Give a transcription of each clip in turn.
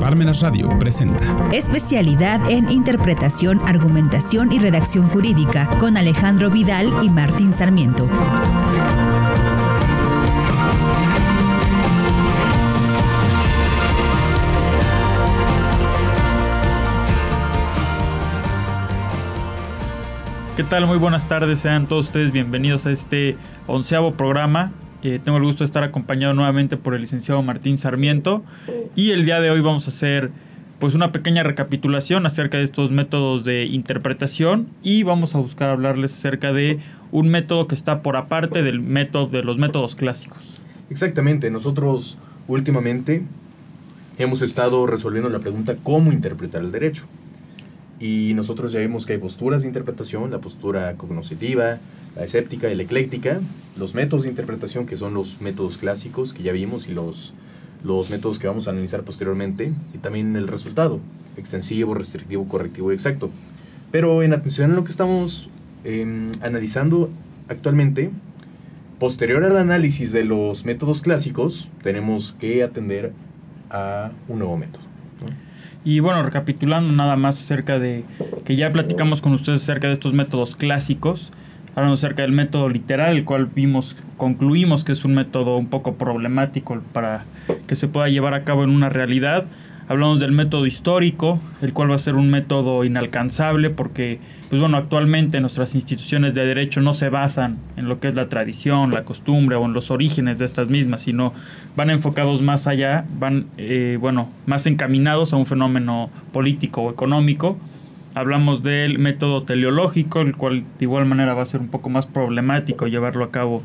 Parmenas Radio presenta Especialidad en Interpretación, Argumentación y Redacción Jurídica con Alejandro Vidal y Martín Sarmiento. ¿Qué tal? Muy buenas tardes, sean todos ustedes bienvenidos a este onceavo programa. Eh, tengo el gusto de estar acompañado nuevamente por el licenciado Martín Sarmiento y el día de hoy vamos a hacer pues una pequeña recapitulación acerca de estos métodos de interpretación y vamos a buscar hablarles acerca de un método que está por aparte del método de los métodos clásicos. Exactamente, nosotros últimamente hemos estado resolviendo la pregunta cómo interpretar el derecho. Y nosotros ya vimos que hay posturas de interpretación, la postura cognoscitiva, la escéptica y la ecléctica, los métodos de interpretación que son los métodos clásicos que ya vimos y los, los métodos que vamos a analizar posteriormente, y también el resultado, extensivo, restrictivo, correctivo y exacto. Pero en atención a lo que estamos em, analizando actualmente, posterior al análisis de los métodos clásicos, tenemos que atender a un nuevo método. Y bueno, recapitulando nada más acerca de que ya platicamos con ustedes acerca de estos métodos clásicos, hablamos acerca del método literal, el cual vimos, concluimos que es un método un poco problemático para que se pueda llevar a cabo en una realidad. Hablamos del método histórico, el cual va a ser un método inalcanzable porque, pues bueno, actualmente nuestras instituciones de derecho no se basan en lo que es la tradición, la costumbre o en los orígenes de estas mismas, sino van enfocados más allá, van, eh, bueno, más encaminados a un fenómeno político o económico. Hablamos del método teleológico, el cual de igual manera va a ser un poco más problemático llevarlo a cabo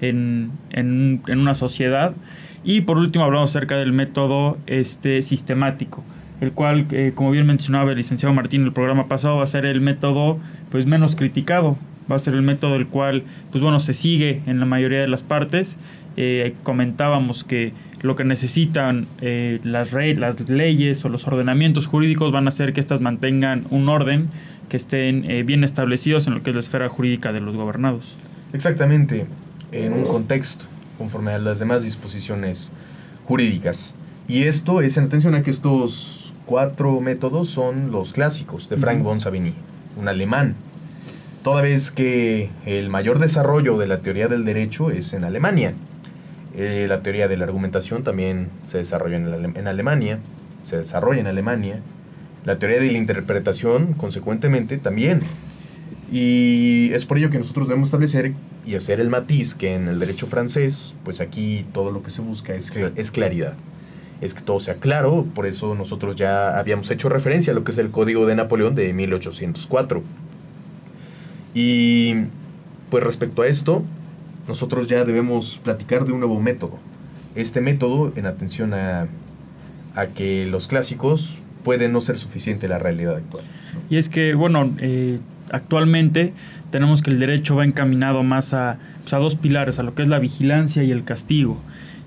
en, en, en una sociedad. Y por último hablamos acerca del método este, sistemático, el cual, eh, como bien mencionaba el licenciado Martín en el programa pasado, va a ser el método pues, menos criticado, va a ser el método el cual pues, bueno, se sigue en la mayoría de las partes. Eh, comentábamos que lo que necesitan eh, las, las leyes o los ordenamientos jurídicos van a hacer que éstas mantengan un orden, que estén bien establecidos en lo que es la esfera jurídica de los gobernados. Exactamente, en un contexto conforme a las demás disposiciones jurídicas. Y esto es en atención a que estos cuatro métodos son los clásicos de Frank von Savigny, un alemán. Toda vez que el mayor desarrollo de la teoría del derecho es en Alemania. Eh, la teoría de la argumentación también se desarrolla en, Alemania, se desarrolla en Alemania. La teoría de la interpretación, consecuentemente, también y es por ello que nosotros debemos establecer y hacer el matiz que en el derecho francés, pues aquí todo lo que se busca es, es claridad. Es que todo sea claro, por eso nosotros ya habíamos hecho referencia a lo que es el Código de Napoleón de 1804. Y pues respecto a esto, nosotros ya debemos platicar de un nuevo método. Este método, en atención a, a que los clásicos pueden no ser suficiente la realidad actual. Y es que, bueno, eh, actualmente tenemos que el derecho va encaminado más a, pues, a, dos pilares, a lo que es la vigilancia y el castigo.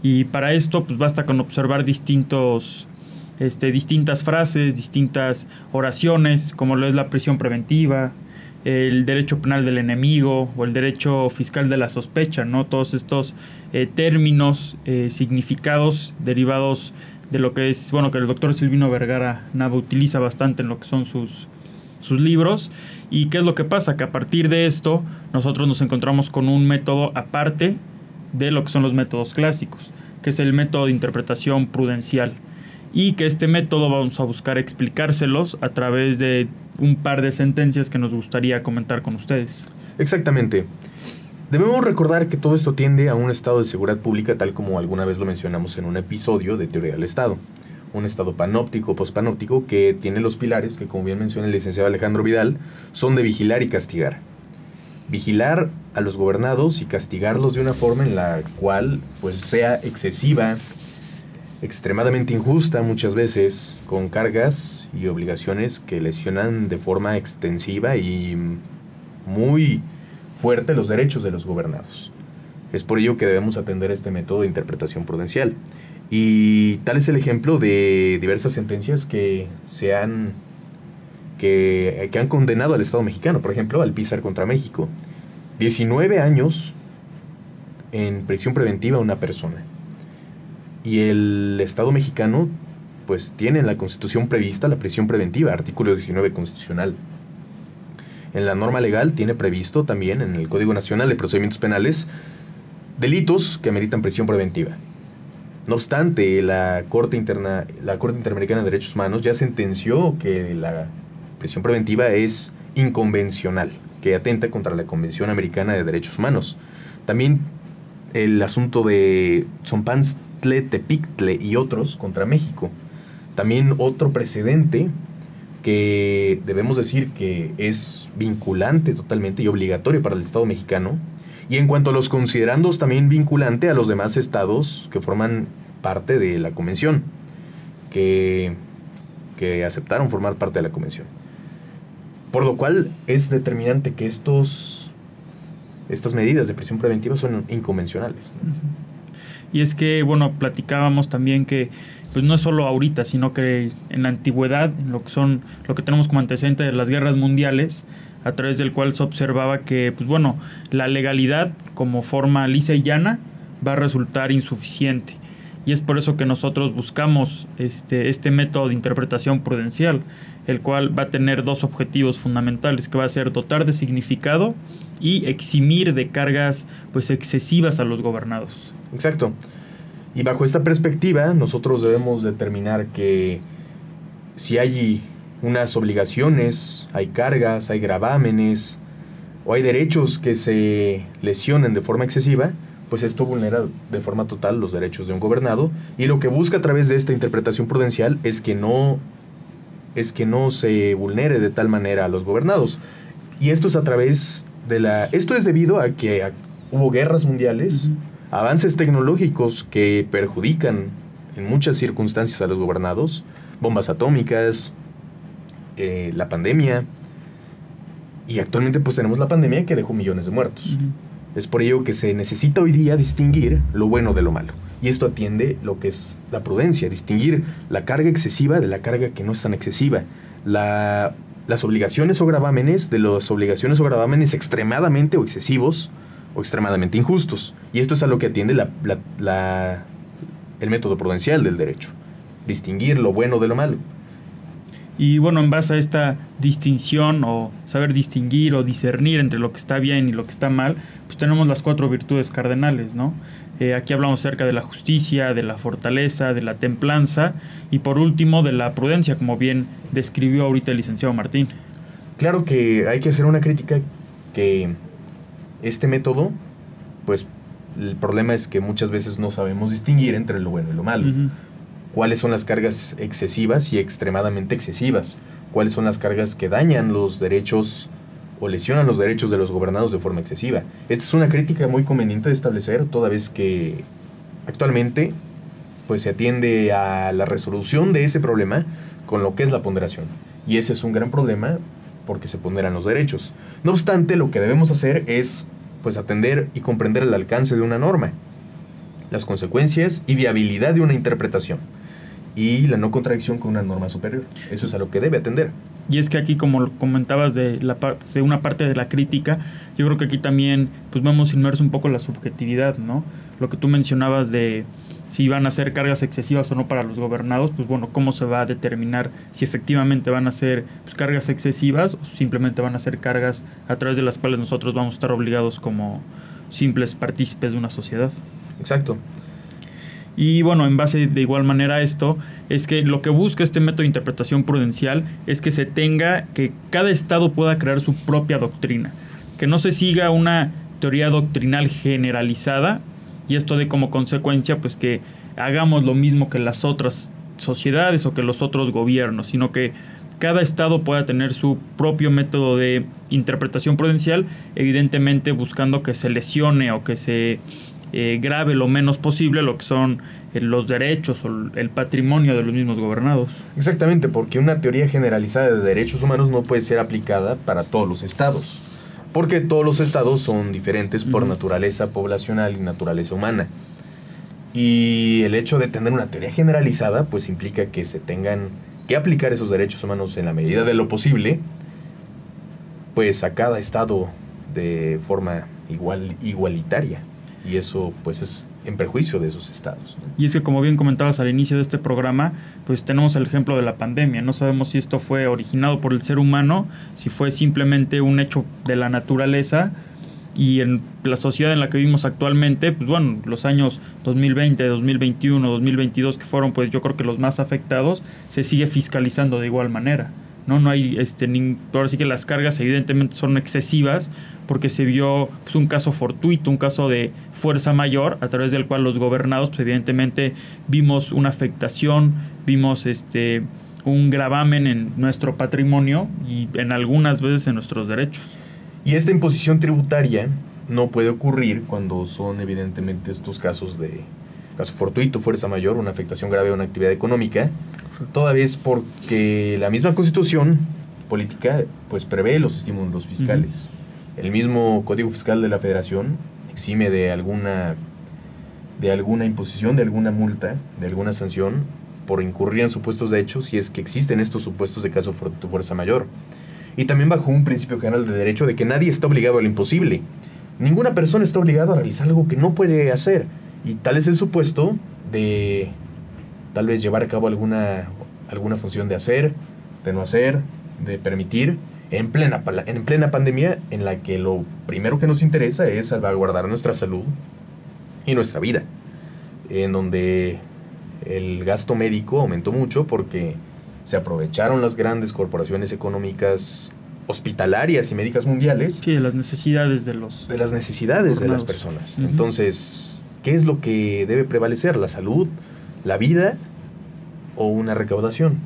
Y para esto, pues basta con observar distintos, este, distintas frases, distintas oraciones, como lo es la prisión preventiva, el derecho penal del enemigo o el derecho fiscal de la sospecha, ¿no? Todos estos eh, términos, eh, significados derivados de lo que es, bueno, que el doctor Silvino Vergara Nava utiliza bastante en lo que son sus, sus libros. ¿Y qué es lo que pasa? Que a partir de esto nosotros nos encontramos con un método aparte de lo que son los métodos clásicos, que es el método de interpretación prudencial. Y que este método vamos a buscar explicárselos a través de un par de sentencias que nos gustaría comentar con ustedes. Exactamente. Debemos recordar que todo esto tiende a un estado de seguridad pública tal como alguna vez lo mencionamos en un episodio de Teoría del Estado un estado panóptico, pospanóptico, que tiene los pilares que, como bien menciona el licenciado Alejandro Vidal, son de vigilar y castigar. Vigilar a los gobernados y castigarlos de una forma en la cual pues sea excesiva, extremadamente injusta muchas veces, con cargas y obligaciones que lesionan de forma extensiva y muy fuerte los derechos de los gobernados. Es por ello que debemos atender este método de interpretación prudencial. Y tal es el ejemplo de diversas sentencias que se han que, que han condenado al Estado mexicano, por ejemplo, al Pizar contra México. 19 años en prisión preventiva a una persona. Y el Estado mexicano, pues tiene en la Constitución prevista la prisión preventiva, artículo 19 constitucional. En la norma legal tiene previsto también en el Código Nacional de Procedimientos Penales delitos que ameritan prisión preventiva. No obstante, la Corte, Interna, la Corte Interamericana de Derechos Humanos ya sentenció que la prisión preventiva es inconvencional, que atenta contra la Convención Americana de Derechos Humanos. También el asunto de Tepictle y otros contra México. También otro precedente que debemos decir que es vinculante totalmente y obligatorio para el Estado mexicano. Y en cuanto a los considerandos, también vinculante a los demás estados que forman parte de la convención, que, que aceptaron formar parte de la convención. Por lo cual es determinante que estos, estas medidas de prisión preventiva son inconvencionales. Y es que, bueno, platicábamos también que pues no es solo ahorita, sino que en la antigüedad, lo que son lo que tenemos como antecedente de las guerras mundiales, a través del cual se observaba que, pues bueno, la legalidad como forma lisa y llana va a resultar insuficiente. Y es por eso que nosotros buscamos este, este método de interpretación prudencial, el cual va a tener dos objetivos fundamentales, que va a ser dotar de significado y eximir de cargas pues excesivas a los gobernados. Exacto. Y bajo esta perspectiva, nosotros debemos determinar que si hay unas obligaciones, hay cargas, hay gravámenes o hay derechos que se lesionen de forma excesiva, pues esto vulnera de forma total los derechos de un gobernado y lo que busca a través de esta interpretación prudencial es que no es que no se vulnere de tal manera a los gobernados. Y esto es a través de la esto es debido a que hubo guerras mundiales, avances tecnológicos que perjudican en muchas circunstancias a los gobernados, bombas atómicas, eh, la pandemia, y actualmente pues tenemos la pandemia que dejó millones de muertos. Es por ello que se necesita hoy día distinguir lo bueno de lo malo. Y esto atiende lo que es la prudencia, distinguir la carga excesiva de la carga que no es tan excesiva. La, las obligaciones o gravámenes de las obligaciones o gravámenes extremadamente o excesivos o extremadamente injustos. Y esto es a lo que atiende la, la, el método prudencial del derecho. Distinguir lo bueno de lo malo. Y bueno, en base a esta distinción o saber distinguir o discernir entre lo que está bien y lo que está mal, pues tenemos las cuatro virtudes cardenales, ¿no? Eh, aquí hablamos acerca de la justicia, de la fortaleza, de la templanza y por último de la prudencia, como bien describió ahorita el licenciado Martín. Claro que hay que hacer una crítica que este método, pues el problema es que muchas veces no sabemos distinguir entre lo bueno y lo malo. ¿Cuáles son las cargas excesivas y extremadamente excesivas? ¿Cuáles son las cargas que dañan los derechos o lesionan los derechos de los gobernados de forma excesiva? Esta es una crítica muy conveniente de establecer, toda vez que actualmente pues se atiende a la resolución de ese problema con lo que es la ponderación. Y ese es un gran problema porque se ponderan los derechos. No obstante, lo que debemos hacer es pues atender y comprender el alcance de una norma, las consecuencias y viabilidad de una interpretación y la no contradicción con una norma superior. Eso es a lo que debe atender. Y es que aquí, como comentabas de, la, de una parte de la crítica, yo creo que aquí también pues vamos inmerso un poco la subjetividad, ¿no? Lo que tú mencionabas de si van a ser cargas excesivas o no para los gobernados, pues bueno, ¿cómo se va a determinar si efectivamente van a ser pues, cargas excesivas o simplemente van a ser cargas a través de las cuales nosotros vamos a estar obligados como simples partícipes de una sociedad? Exacto. Y bueno, en base de igual manera a esto, es que lo que busca este método de interpretación prudencial es que se tenga, que cada estado pueda crear su propia doctrina, que no se siga una teoría doctrinal generalizada y esto de como consecuencia pues que hagamos lo mismo que las otras sociedades o que los otros gobiernos, sino que cada estado pueda tener su propio método de interpretación prudencial, evidentemente buscando que se lesione o que se eh, grave lo menos posible lo que son eh, los derechos o el patrimonio de los mismos gobernados. Exactamente, porque una teoría generalizada de derechos humanos no puede ser aplicada para todos los estados porque todos los estados son diferentes por naturaleza poblacional y naturaleza humana. Y el hecho de tener una teoría generalizada, pues implica que se tengan que aplicar esos derechos humanos en la medida de lo posible, pues a cada estado de forma igual, igualitaria. Y eso, pues, es, en perjuicio de esos estados. Y es que como bien comentabas al inicio de este programa, pues tenemos el ejemplo de la pandemia. No sabemos si esto fue originado por el ser humano, si fue simplemente un hecho de la naturaleza y en la sociedad en la que vivimos actualmente, pues bueno, los años 2020, 2021, 2022 que fueron pues yo creo que los más afectados, se sigue fiscalizando de igual manera. ¿No? No hay, este, ahora sí que las cargas evidentemente son excesivas porque se vio pues, un caso fortuito, un caso de fuerza mayor a través del cual los gobernados pues, evidentemente vimos una afectación, vimos este, un gravamen en nuestro patrimonio y en algunas veces en nuestros derechos. Y esta imposición tributaria no puede ocurrir cuando son evidentemente estos casos de caso fortuito, fuerza mayor, una afectación grave a una actividad económica, toda vez porque la misma constitución política pues prevé los estímulos fiscales. El mismo Código Fiscal de la Federación exime de alguna de alguna imposición, de alguna multa, de alguna sanción por incurrir en supuestos de hechos si es que existen estos supuestos de caso fortuito, fuerza mayor. Y también bajo un principio general de derecho de que nadie está obligado a lo imposible. Ninguna persona está obligada a realizar algo que no puede hacer. Y tal es el supuesto de tal vez llevar a cabo alguna, alguna función de hacer, de no hacer, de permitir, en plena, en plena pandemia en la que lo primero que nos interesa es salvaguardar nuestra salud y nuestra vida, en donde el gasto médico aumentó mucho porque se aprovecharon las grandes corporaciones económicas hospitalarias y médicas mundiales. Sí, de las necesidades de los... De las necesidades de las personas. Entonces, ¿qué es lo que debe prevalecer? ¿La salud? ¿La vida? ¿O una recaudación?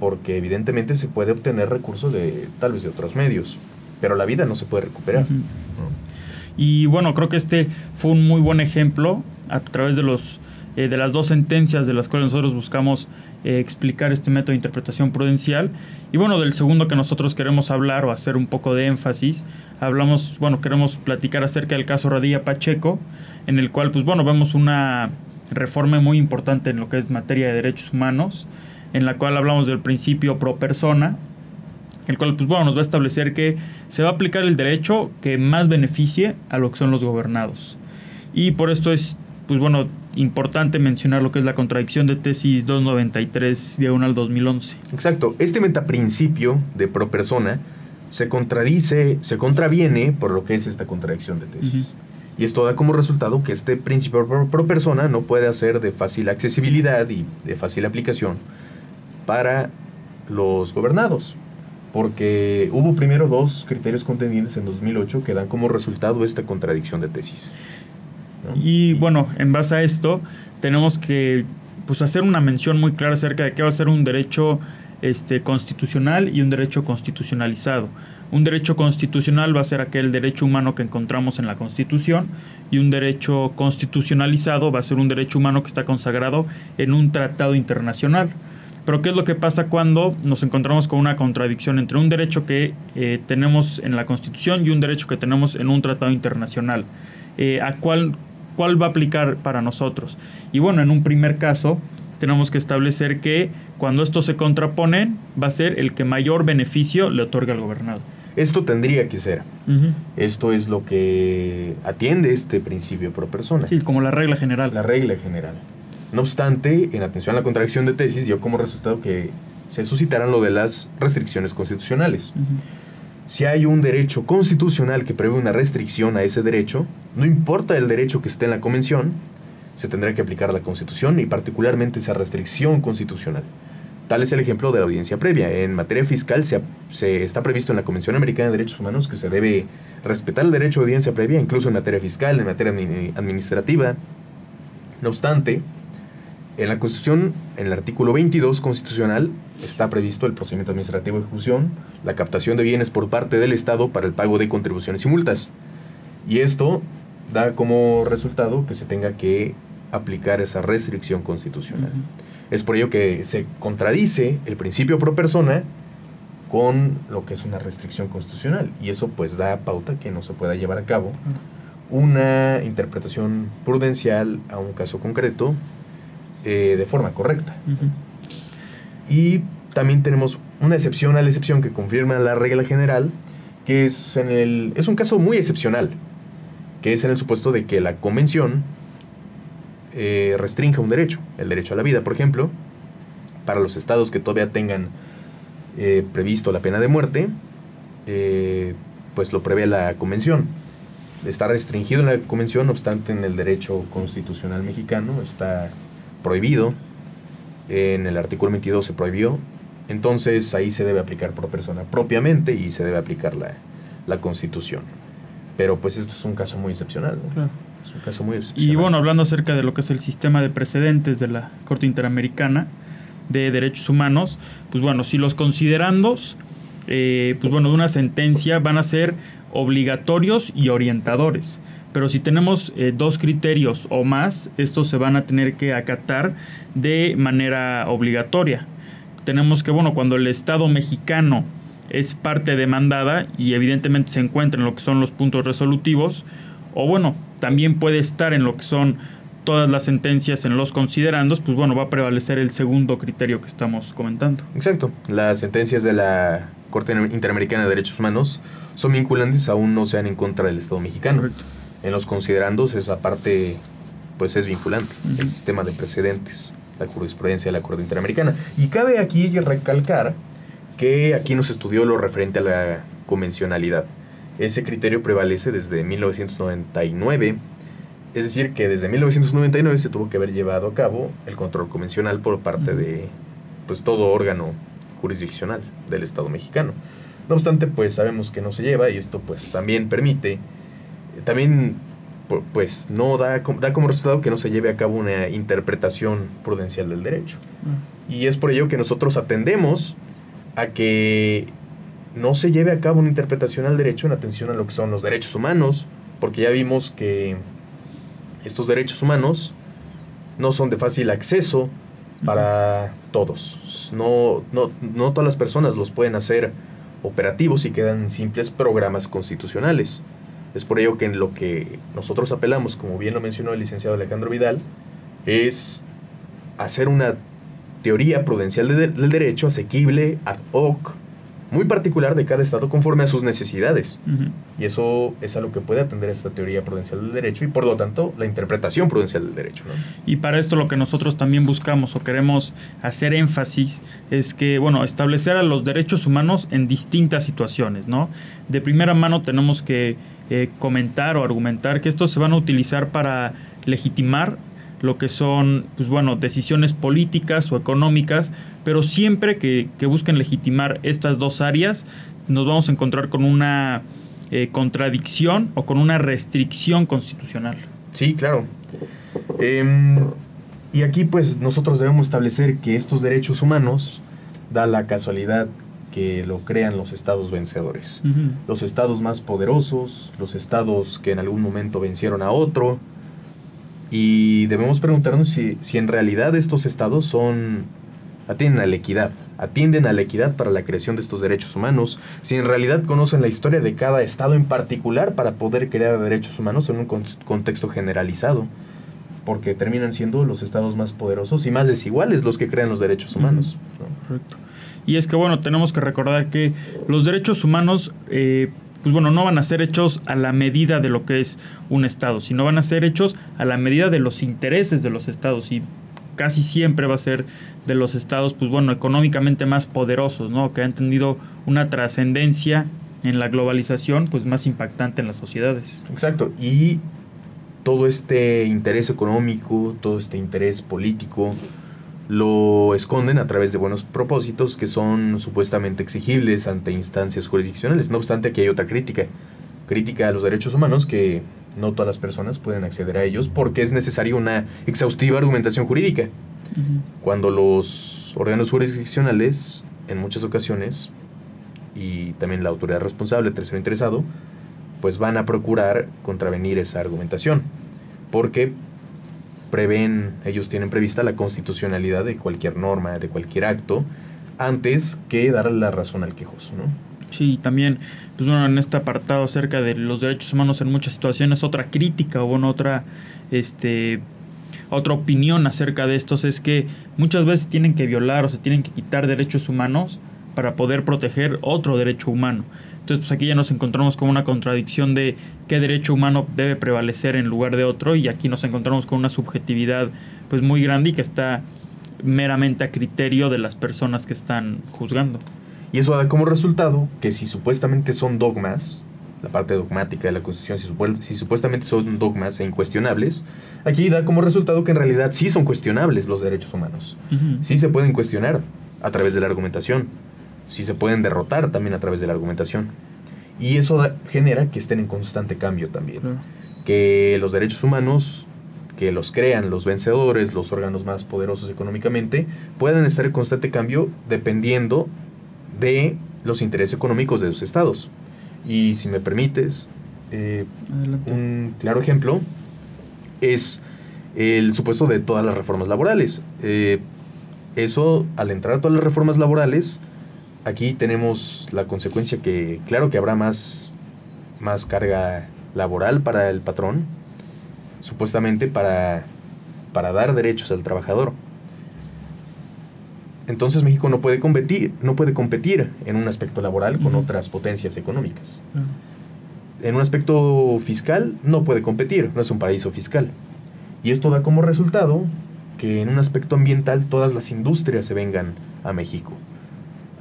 Porque evidentemente se puede obtener recursos de tal vez de otros medios, pero la vida no se puede recuperar. Y bueno, creo que este fue un muy buen ejemplo a través de los eh, de las dos sentencias de las cuales nosotros buscamos eh, explicar este método de interpretación prudencial. Y bueno, del segundo que nosotros queremos hablar o hacer un poco de énfasis, hablamos, bueno, queremos platicar acerca del caso Radilla Pacheco, en el cual, pues bueno, vemos una reforma muy importante en lo que es materia de derechos humanos, en la cual hablamos del principio pro persona, el cual, pues bueno, nos va a establecer que se va a aplicar el derecho que más beneficie a lo que son los gobernados. Y por esto es pues bueno, importante mencionar lo que es la contradicción de tesis 293 diagonal 2011. Exacto, este metaprincipio de pro persona se contradice, se contraviene por lo que es esta contradicción de tesis. Y esto da como resultado que este principio pro, persona no puede ser de fácil accesibilidad y de fácil aplicación para los gobernados. Porque hubo primero dos criterios contendientes en 2008 que dan como resultado esta contradicción de tesis. Y bueno, en base a esto, tenemos que pues, hacer una mención muy clara acerca de qué va a ser un derecho este, constitucional y un derecho constitucionalizado. Un derecho constitucional va a ser aquel derecho humano que encontramos en la Constitución y un derecho constitucionalizado va a ser un derecho humano que está consagrado en un tratado internacional. Pero ¿qué es lo que pasa cuando nos encontramos con una contradicción entre un derecho que eh, tenemos en la Constitución y un derecho que tenemos en un tratado internacional? Eh, ¿A cuál cuál va a aplicar para nosotros. Y bueno, en un primer caso tenemos que establecer que cuando estos se contraponen va a ser el que mayor beneficio le otorga al gobernado. Esto tendría que ser. Esto es lo que atiende este principio pro persona. Sí, como la regla general. La regla general. No obstante, en atención a la contradicción de tesis dio como resultado que se suscitaran lo de las restricciones constitucionales. Si hay un derecho constitucional que prevé una restricción a ese derecho, no importa el derecho que esté en la convención, se tendrá que aplicar la constitución y particularmente esa restricción constitucional. Tal es el ejemplo de la audiencia previa. En materia fiscal se, se, está previsto en la Convención Americana de Derechos Humanos que se debe respetar el derecho a audiencia previa, incluso en materia fiscal, en materia administrativa. No obstante, en la Constitución, en el artículo 22 constitucional, está previsto el procedimiento administrativo de ejecución, la captación de bienes por parte del Estado para el pago de contribuciones y multas. Y esto da como resultado que se tenga que aplicar esa restricción constitucional. Es por ello que se contradice el principio pro persona con lo que es una restricción constitucional. Y eso pues da pauta que no se pueda llevar a cabo una interpretación prudencial a un caso concreto eh, de forma correcta. Y también tenemos una excepción a la excepción que confirma la regla general, que es, en el, es un caso muy excepcional, que es en el supuesto de que la convención eh, restrinja un derecho, el derecho a la vida, por ejemplo, para los estados que todavía tengan eh, previsto la pena de muerte, eh, pues lo prevé la convención. Está restringido en la convención, no obstante en el derecho constitucional mexicano está prohibido. En el artículo 22 se prohibió. Entonces ahí se debe aplicar por persona propiamente y se debe aplicar la, la constitución. Pero pues esto es un caso muy excepcional. ¿no? Claro. Es un caso muy excepcional. Y bueno, hablando acerca de lo que es el sistema de precedentes de la Corte Interamericana de Derechos Humanos, pues bueno, si los considerandos, eh, pues bueno, de una sentencia van a ser obligatorios y orientadores. Pero si tenemos eh, dos criterios o más, estos se van a tener que acatar de manera obligatoria. Tenemos que, bueno, cuando el Estado mexicano es parte demandada y evidentemente se encuentra en lo que son los puntos resolutivos, o bueno, también puede estar en lo que son todas las sentencias en los considerandos, pues bueno, va a prevalecer el segundo criterio que estamos comentando. Exacto. Las sentencias de la Corte Interamericana de Derechos Humanos son vinculantes, aún no sean en contra del Estado mexicano. Correcto. En los considerandos esa parte pues es vinculante, el sistema de precedentes, la jurisprudencia de la Corte Interamericana. Y cabe aquí recalcar que aquí nos estudió lo referente a la convencionalidad. Ese criterio prevalece desde 1999, es decir, que desde 1999 se tuvo que haber llevado a cabo el control convencional por parte de pues todo órgano jurisdiccional del Estado mexicano. No obstante, pues sabemos que no se lleva y esto pues también permite, también pu- pues no da, da como resultado que no se lleve a cabo una interpretación prudencial del derecho. Y es por ello que nosotros atendemos a que no se lleve a cabo una interpretación al derecho en atención a lo que son los derechos humanos, porque ya vimos que estos derechos humanos no son de fácil acceso para todos. No, no, no todas las personas los pueden hacer operativos y quedan simples programas constitucionales. Es por ello que en lo que nosotros apelamos, como bien lo mencionó el licenciado Alejandro Vidal, es hacer una teoría prudencial de- del derecho asequible, ad hoc, muy particular de cada estado conforme a sus necesidades. Y eso es a lo que puede atender esta teoría prudencial del derecho y por lo tanto la interpretación prudencial del derecho. ¿no? Y para esto lo que nosotros también buscamos o queremos hacer énfasis es que, bueno, establecer a los derechos humanos en distintas situaciones, ¿no? De primera mano tenemos que eh, comentar o argumentar que estos se van a utilizar para legitimar lo que son, pues bueno, decisiones políticas o económicas, pero siempre que, que busquen legitimar estas dos áreas, nos vamos a encontrar con una eh, contradicción o con una restricción constitucional. Sí, claro. Em, y aquí pues nosotros debemos establecer que estos derechos humanos da la casualidad que lo crean los estados vencedores. Los estados más poderosos, los estados que en algún momento vencieron a otro. Y debemos preguntarnos si, si en realidad estos estados son atienden a la equidad, atienden a la equidad para la creación de estos derechos humanos, si en realidad conocen la historia de cada estado en particular para poder crear derechos humanos en un con- contexto generalizado, porque terminan siendo los estados más poderosos y más desiguales los que crean los derechos humanos. ¿no? Correcto. Y es que, bueno, tenemos que recordar que los derechos humanos, eh, pues bueno, no van a ser hechos a la medida de lo que es un Estado, sino van a ser hechos a la medida de los intereses de los Estados. Y casi siempre va a ser de los Estados, pues bueno, económicamente más poderosos, ¿no? Que han tenido una trascendencia en la globalización, pues más impactante en las sociedades. Exacto. Y todo este interés económico, todo este interés político, lo esconden a través de buenos propósitos que son supuestamente exigibles ante instancias jurisdiccionales. No obstante, aquí hay otra crítica. Crítica a los derechos humanos que no todas las personas pueden acceder a ellos porque es necesaria una exhaustiva argumentación jurídica. Cuando los órganos jurisdiccionales, en muchas ocasiones, y también la autoridad responsable, el tercero interesado, pues van a procurar contravenir esa argumentación, porque prevén, ellos tienen prevista la constitucionalidad de cualquier norma, de cualquier acto, antes que darle la razón al quejoso, ¿no? Sí, también, pues bueno, en este apartado acerca de los derechos humanos en muchas situaciones, otra crítica o bueno, otra, este, otra opinión acerca de estos es que muchas veces tienen que violar o se tienen que quitar derechos humanos para poder proteger otro derecho humano. Entonces, pues aquí ya nos encontramos con una contradicción de qué derecho humano debe prevalecer en lugar de otro y aquí nos encontramos con una subjetividad pues muy grande y que está meramente a criterio de las personas que están juzgando. Y eso da como resultado que si supuestamente son dogmas, la parte dogmática de la Constitución, si, si, supuestamente son dogmas e incuestionables, aquí da como resultado que en realidad sí son cuestionables los derechos humanos. Sí se pueden cuestionar a través de la argumentación. Sí se pueden derrotar también a través de la argumentación. Y eso genera que estén en constante cambio también. Que los derechos humanos que los crean los vencedores, los órganos más poderosos económicamente, pueden estar en constante cambio dependiendo de los intereses económicos de los estados. Y si me permites, eh, un claro ejemplo es el supuesto de todas las reformas laborales. Eh, eso, al entrar a todas las reformas laborales, aquí tenemos la consecuencia que, claro que habrá más, más carga laboral para el patrón, supuestamente para, para dar derechos al trabajador. Entonces México no puede competir, no puede competir en un aspecto laboral con otras potencias económicas. En un aspecto fiscal no puede competir, no es un paraíso fiscal. Y esto da como resultado que en un aspecto ambiental todas las industrias se vengan a México,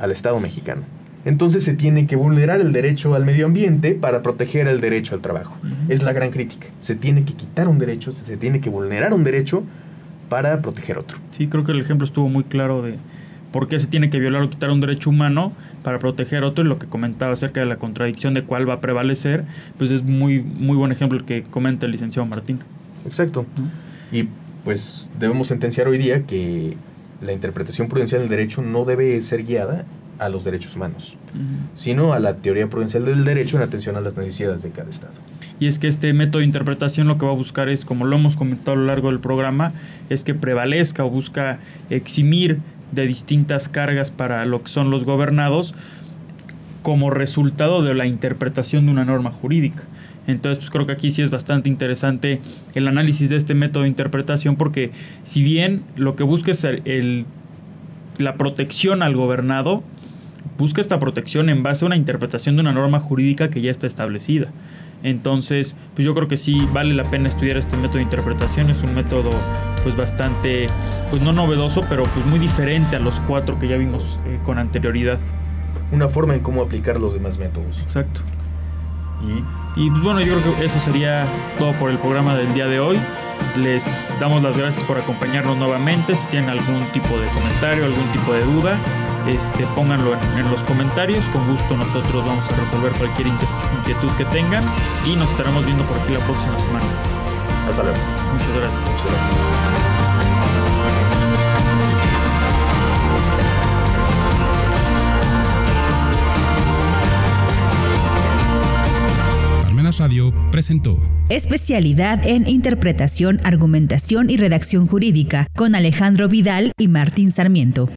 al Estado mexicano. Entonces se tiene que vulnerar el derecho al medio ambiente para proteger el derecho al trabajo. Es la gran crítica. Se tiene que quitar un derecho, se tiene que vulnerar un derecho para proteger otro. Sí, creo que el ejemplo estuvo muy claro de por qué se tiene que violar o quitar un derecho humano para proteger otro y lo que comentaba acerca de la contradicción de cuál va a prevalecer, pues es muy, muy buen ejemplo el que comenta el licenciado Martín. Exacto. Y pues debemos sentenciar hoy día que la interpretación prudencial del derecho no debe ser guiada a los derechos humanos, sino a la teoría prudencial del derecho en atención a las necesidades de cada Estado. Y es que este método de interpretación lo que va a buscar es, como lo hemos comentado a lo largo del programa, es que prevalezca o busca eximir de distintas cargas para lo que son los gobernados como resultado de la interpretación de una norma jurídica. Entonces, pues creo que aquí sí es bastante interesante el análisis de este método de interpretación porque si bien lo que busca es el, la protección al gobernado, busca esta protección en base a una interpretación de una norma jurídica que ya está establecida. Entonces, pues yo creo que sí vale la pena estudiar este método de interpretación. Es un método pues bastante, pues no novedoso, pero pues muy diferente a los cuatro que ya vimos eh, con anterioridad. Una forma en cómo aplicar los demás métodos. Exacto. Y, y pues bueno, yo creo que eso sería todo por el programa del día de hoy. Les damos las gracias por acompañarnos nuevamente. Si tienen algún tipo de comentario, algún tipo de duda, este, pónganlo en, los comentarios. Con gusto nosotros vamos a resolver cualquier inquietud que tengan y nos estaremos viendo por aquí la próxima semana. Hasta luego. Muchas gracias. Muchas gracias. Radio presentó Especialidad en Interpretación, Argumentación y Redacción Jurídica con Alejandro Vidal y Martín Sarmiento.